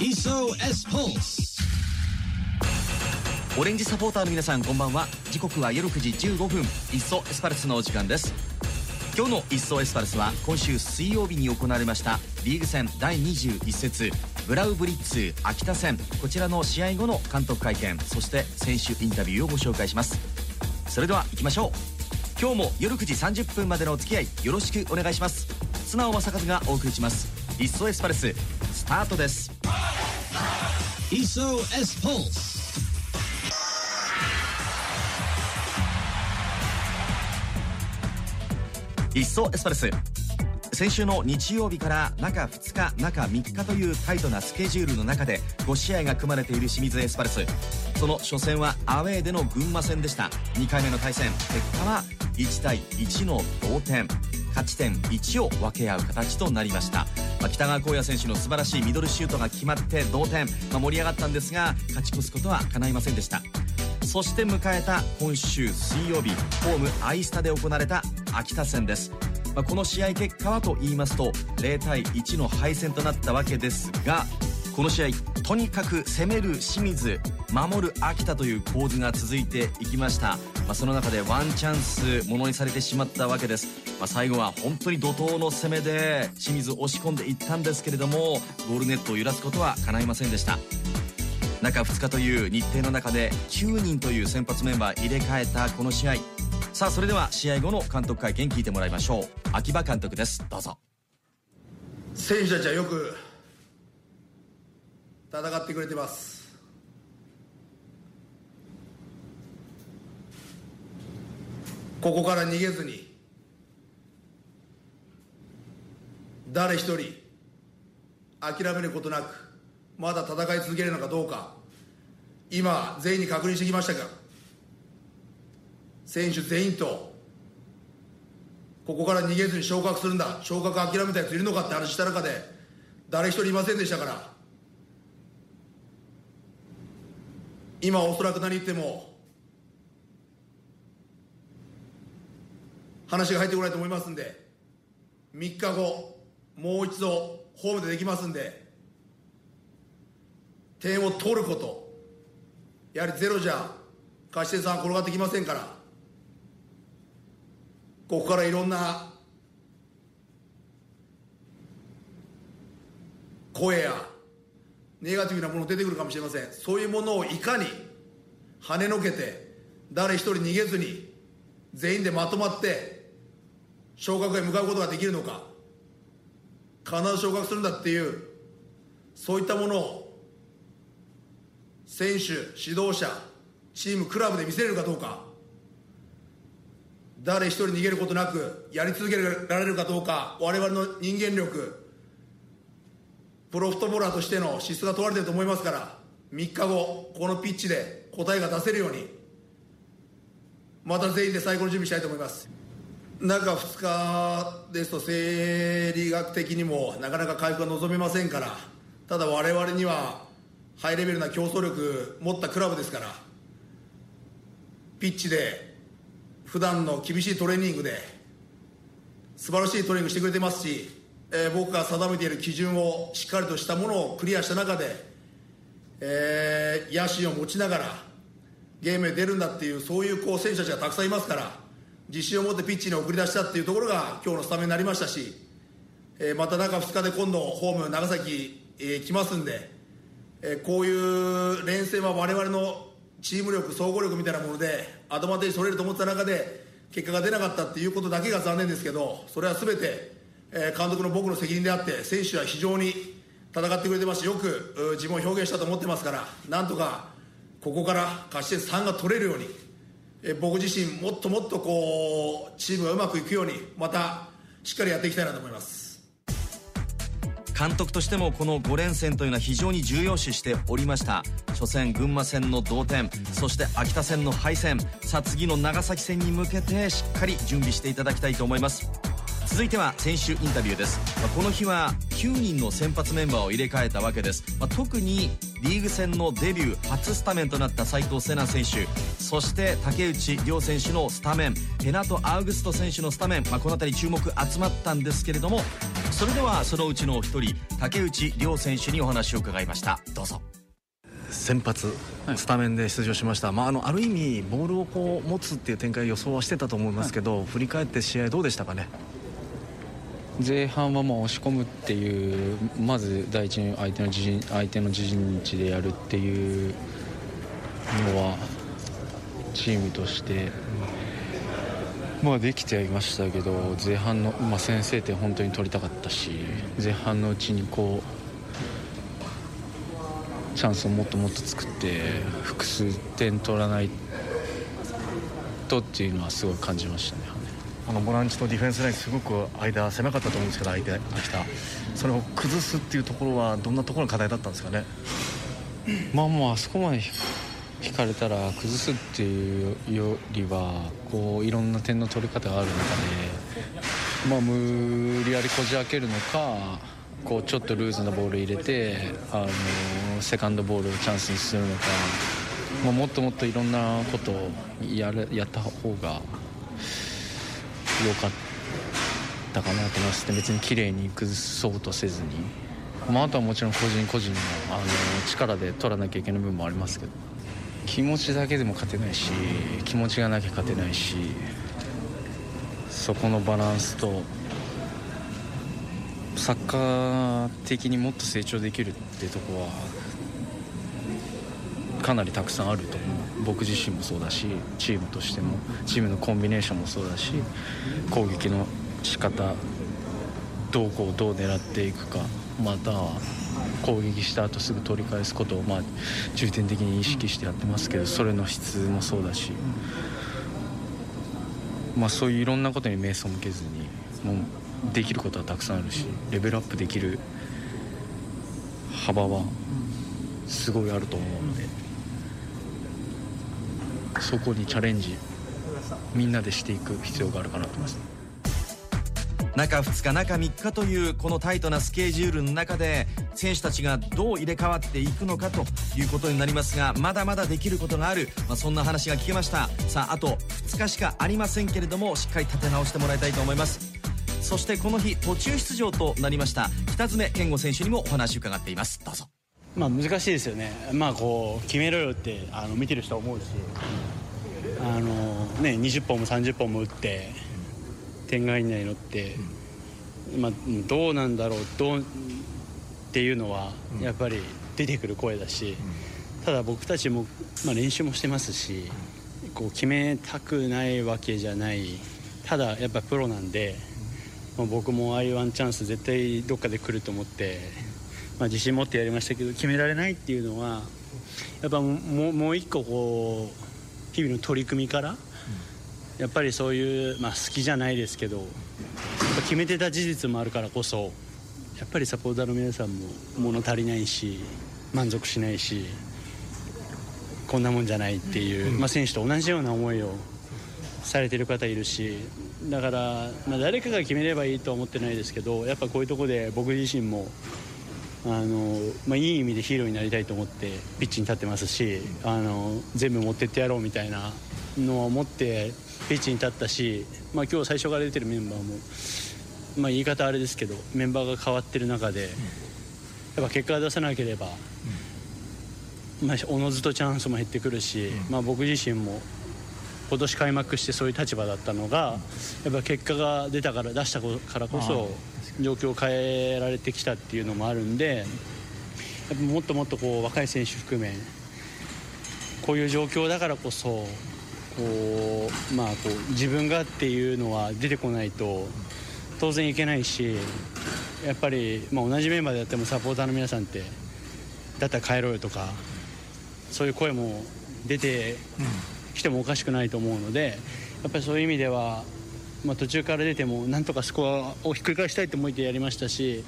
SOS Pulse オレンジサポーターの皆さんこんばんは。時刻は夜9時15分。いっそエスパルスのお時間です。今日の「いっそエスパルス」は今週水曜日に行われました。リーグ戦第21節。ブラウブリッツ秋田戦。こちらの試合後の監督会見。そして選手インタビューをご紹介します。それでは行きましょう。今日も夜9時30分までのお付き合いよろしくお願いします。素直正和がお送りします「いっそエスパルス」スタートです。SOS Pulse いっそエスパルス先週の日曜日から中2日中3日というタイトなスケジュールの中で5試合が組まれている清水エスパルス。その初戦はアウェーでの群馬戦でした。2回目の対戦結果は1対1の同点。勝ち点1を分け合う形となりました、まあ北川浩也選手の素晴らしいミドルシュートが決まって同点、まあ盛り上がったんですが勝ち越すことは叶いませんでした。そして迎えた今週水曜日ホームアイスタで行われた秋田戦です、まあこの試合結果はと言いますと0対1の敗戦となったわけですがこの試合とにかく攻める清水守る秋田という構図が続いていきました、まあその中でワンチャンスものにされてしまったわけです、まあ最後は本当に怒涛の攻めで清水押し込んでいったんですけれどもゴールネットを揺らすことは叶いませんでした。中2日という日程の中で9人という先発メンバー入れ替えたこの試合。さあそれでは試合後の監督会見聞いてもらいましょう。秋葉監督です。どうぞ。選手たちはよく戦ってくれてます。ここから逃げずに誰一人諦めることなくまだ戦い続けるのかどうか。今全員に確認してきましたが選手全員とここから逃げずに昇格するんだ。昇格諦めたやついるのかって話した中で誰一人いませんでしたから。今おそらく何言っても話が入ってこないと思いますんで3日後もう一度ホームでできますんで点を取ること。やはりゼロじゃ勝ち点3は転がってきませんから。ここからいろんな声やネガティブなもの出てくるかもしれません。そういうものをいかに跳ねのけて誰一人逃げずに全員でまとまって昇格へ向かうことができるのか。必ず昇格するんだっていうそういったものを選手指導者チームクラブで見せれるかどうか。誰一人逃げることなくやり続けられるかどうか我々の人間力プロフットボーラーとしての資質が問われていると思いますから3日後このピッチで答えが出せるようにまた全員で最高の準備したいと思います。中2日ですと生理学的にもなかなか回復が望めませんからただ我々にはハイレベルな競争力持ったクラブですからピッチで普段の厳しいトレーニングで素晴らしいトレーニングしてくれてますし、えー僕が定めている基準をしっかりとしたものをクリアした中で、えー野心を持ちながらゲームへ出るんだっていうそういうこう選手たちがたくさんいますから自信を持ってピッチに送り出したっていうところが今日のスタメンになりましたし、えーまた中2日で今度ホーム長崎、えー来ますんで、えーこういう連戦は我々のチーム力総合力みたいなものでアドバンテージ取れると思った中で結果が出なかったっていうことだけが残念ですけどそれは全て、えー監督の僕の責任であって選手は非常に戦ってくれてますしよく自分を表現したと思ってますからなんとかここから勝ち点3が取れるように、えー僕自身もっともっとこうチームがうまくいくようにまたしっかりやっていきたいなと思います。監督としてもこの5連戦というのは非常に重要視しておりました。初戦群馬戦の同点そして秋田戦の敗戦。さあ次の長崎戦に向けてしっかり準備していただきたいと思います。続いては選手インタビューです、まあこの日は9人の先発メンバーを入れ替えたわけです、まあ特にリーグ戦のデビュー初スタメンとなった斉藤瀬奈選手。そして竹内涼選手のスタメンペナト・アウグスト選手のスタメン、まあ、この辺り注目集まったんですけれどもそれではそのうちのお一人竹内涼選手にお話を伺いました。どうぞ。先発スタメンで出場しました、はい、まあ、あのある意味ボールをこう持つっていう展開予想はしてたと思いますけど、はい、振り返って試合どうでしたかね？前半はもう押し込むっていうまず第一に相手の自陣相手の自陣地でやるっていうのはチームとして、まあ、できてはいましたけど前半の、まあ、先制点本当に取りたかったし前半のうちにこうチャンスをもっともっと作って複数点取らないとっていうのはすごい感じましたね。あのボランチとディフェンスラインすごく間狭かったと思うんですけど相手秋田それを崩すっていうところはどんなところが課題だったんですかね？まあもうあそこまで引かれたら崩すっていうよりはこういろんな点の取り方がある中で、まあ、無理やりこじ開けるのかこうちょっとルーズなボール入れてあのセカンドボールをチャンスにするのか、まあ、もっともっといろんなことをやるやった方が良かったかなと思います。別に綺麗に崩そうとせずに、まあ、あとはもちろん個人個人のあの力で取らなきゃいけない部分もありますけど。気持ちだけでも勝てないし気持ちがなきゃ勝てないしそこのバランスとサッカー的にもっと成長できるってとこはかなりたくさんあると思う。僕自身もそうだしチームとしてもチームのコンビネーションもそうだし攻撃の仕方どうこうどう狙っていくかまたは攻撃した後すぐ取り返すことをまあ重点的に意識してやってますけどそれの質もそうだし、まあ、そういういろんなことに目背けずにもうできることはたくさんあるしレベルアップできる幅はすごいあると思うので。そこにチャレンジみんなでしていく必要があるかなと思います中2日中3日というこのタイトなスケジュールの中で選手たちがどう入れ替わっていくのかということになりますがまだまだできることがある、まあ、そんな話が聞けました。さああと2日しかありませんけれどもしっかり立て直してもらいたいと思います。そしてこの日途中出場となりました北爪健吾選手にもお話を伺っています。どうぞ。まあ難しいですよね。まあこう決めろよってあの見てる人は思うしあのね、20本も30本も打って点が以内のって、まあ、どうなんだろうどうっていうのはやっぱり出てくる声だし、ただ僕たちも、まあ、練習もしてますしこう決めたくないわけじゃないただやっぱプロなんで、まあ、僕もああいうワンチャンス絶対どっかで来ると思って、まあ、自信持ってやりましたけど決められないっていうのはやっぱもうもう一個こう日々の取り組みから、やっぱりそういう、まあ、好きじゃないですけど決めてた事実もあるからこそやっぱりサポーターの皆さんも物足りないし満足しないしこんなもんじゃないっていう、まあ、選手と同じような思いをされてる方いるしだから、まあ、誰かが決めればいいとは思ってないですけどやっぱこういうとこで僕自身もあのまあ、いい意味でヒーローになりたいと思ってピッチに立ってますしあの全部持ってってやろうみたいなのを思ってピッチに立ったし、まあ、今日最初から出てるメンバーも、まあ、言い方あれですけどメンバーが変わってる中でやっぱ結果を出さなければ、まあ、おのずとチャンスも減ってくるし、まあ、僕自身も今年開幕してそういう立場だったのがやっぱ結果が出たから出したからこそ状況を変えられてきたっていうのもあるんでやっぱもっともっとこう若い選手含めこういう状況だからこそこう、まあ、こう自分がっていうのは出てこないと当然いけないしやっぱり、まあ、同じメンバーでやってもサポーターの皆さんってだったら帰ろうよとかそういう声も出てきてもおかしくないと思うのでやっぱりそういう意味ではまあ、途中から出てもなんとかスコアをひっくり返したいと思ってやりましたし、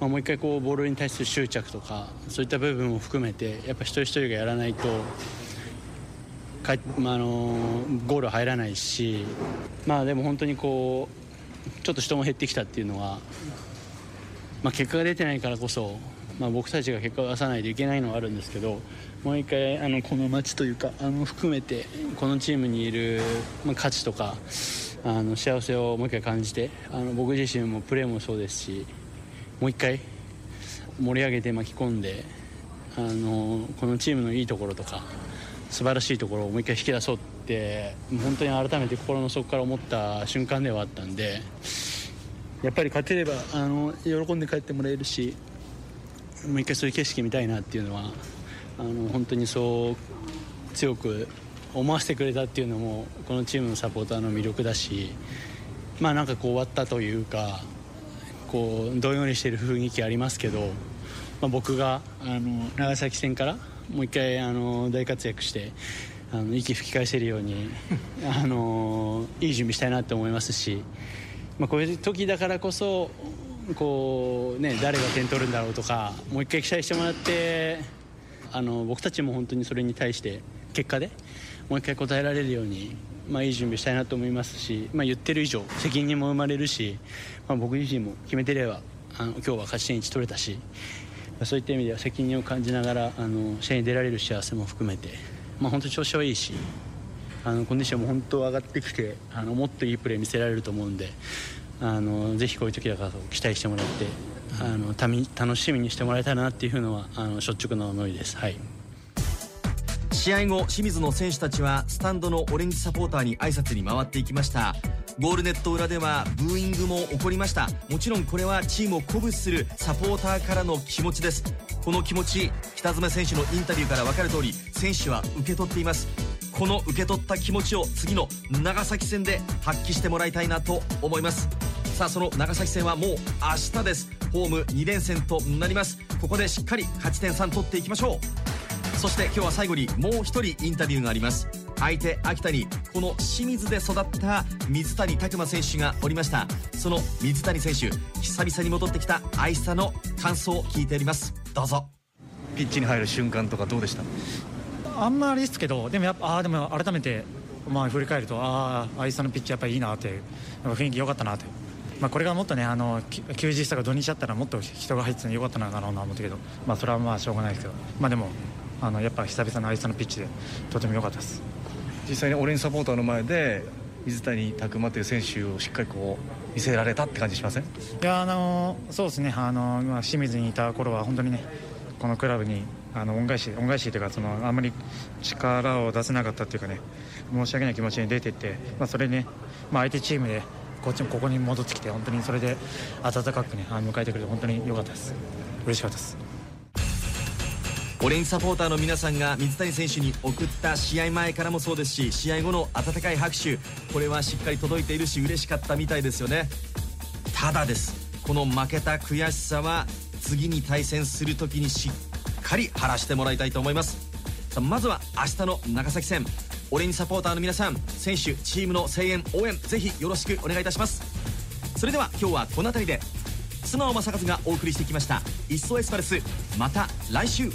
まあ、もう一回こうボールに対する執着とかそういった部分も含めてやっぱ一人一人がやらないとか、まあ、あのゴール入らないし、まあ、でも本当にこうちょっと人も減ってきたっていうのは、まあ、結果が出てないからこそまあ、僕たちが結果を出さないといけないのはあるんですけどもう一回あのこの街というかあの含めてこのチームにいる、まあ、価値とかあの幸せをもう一回感じてあの僕自身もプレーもそうですしもう一回盛り上げて巻き込んであのこのチームのいいところとか素晴らしいところをもう一回引き出そうって本当に改めて心の底から思った瞬間ではあったんでやっぱり勝てればあの喜んで帰ってもらえるしもう一回そういう景色見たいなっていうのはあの本当にそう強く思わせてくれたっていうのもこのチームのサポーターの魅力だしまあなんかこう終わったというかこうどんよりしている雰囲気ありますけど、まあ、僕があの長崎戦からもう一回あの大活躍してあの息吹き返せるように あのいい準備したいなと思いますし、まあ、こういう時だからこそこう、ね、誰が点取るんだろうとかもう一回期待してもらってあの僕たちも本当にそれに対して結果でもう一回答えられるように、まあ、いい準備したいなと思いますし、まあ、言ってる以上責任も生まれるし、まあ、僕自身も決めてればあの今日は勝ち点1取れたし、まあ、そういった意味では責任を感じながらあの試合に出られる幸せも含めて、まあ、本当に調子はいいしあのコンディションも本当上がってきてあのもっといいプレー見せられると思うんであのぜひこういう時だから期待してもらってあのたみ楽しみにしてもらえたらなっていうのはあの率直な思いです。はい試合後清水の選手たちはスタンドのオレンジサポーターに挨拶に回っていきましたゴールネット裏ではブーイングも起こりました。もちろんこれはチームを鼓舞するサポーターからの気持ちです。この気持ち北爪選手のインタビューから分かる通り選手は受け取っています。この受け取った気持ちを次の長崎戦で発揮してもらいたいなと思います。さあその長崎戦はもう明日です。ホーム2連戦となります。ここでしっかり勝ち点3取っていきましょう。そして今日は最後にもう一人インタビューがあります。相手秋田にこの清水で育った水谷拓磨選手がおりました。その水谷選手久々に戻ってきた愛さの感想を聞いております。どうぞ。ピッチに入る瞬間とかどうでした？あんまりですけどでもやっぱあでも改めてまあ振り返るとああ愛さのピッチやっぱりいいなって雰囲気良かったなって。まあ、これがもっとねあの休日とか土日だったらもっと人が入ってたのよかったのかなと思ったけど、まあ、それはまあしょうがないですけど、まあ、でもあのやっぱ久々の愛さのピッチでとても良かったです実際にオレンジサポーターの前で水谷拓磨という選手をしっかりこう見せられたって感じしません？いやあのそうですね。あの、ま、清水にいた頃は本当にねこのクラブにあの恩返し恩返しというかそのあんまり力を出せなかったっていうかね申し訳ない気持ちに出ていって、まあ、それね、まあ、相手チームでこっちもここに戻ってきて本当にそれで温かくね迎えてくれて本当に良かったです。嬉しかったです。オレンジサポーターの皆さんが水谷選手に送った試合前からもそうですし試合後の温かい拍手これはしっかり届いているし嬉しかったみたいですよね。ただです。この負けた悔しさは次に対戦する時にしっかり晴らしてもらいたいと思います。さあまずは明日の長崎戦。オレンジサポーターの皆さん選手チームの声援応援ぜひよろしくお願いいたします。それでは今日はこの辺りで須直正和がお送りしてきました「いっそエスパルス」また来週。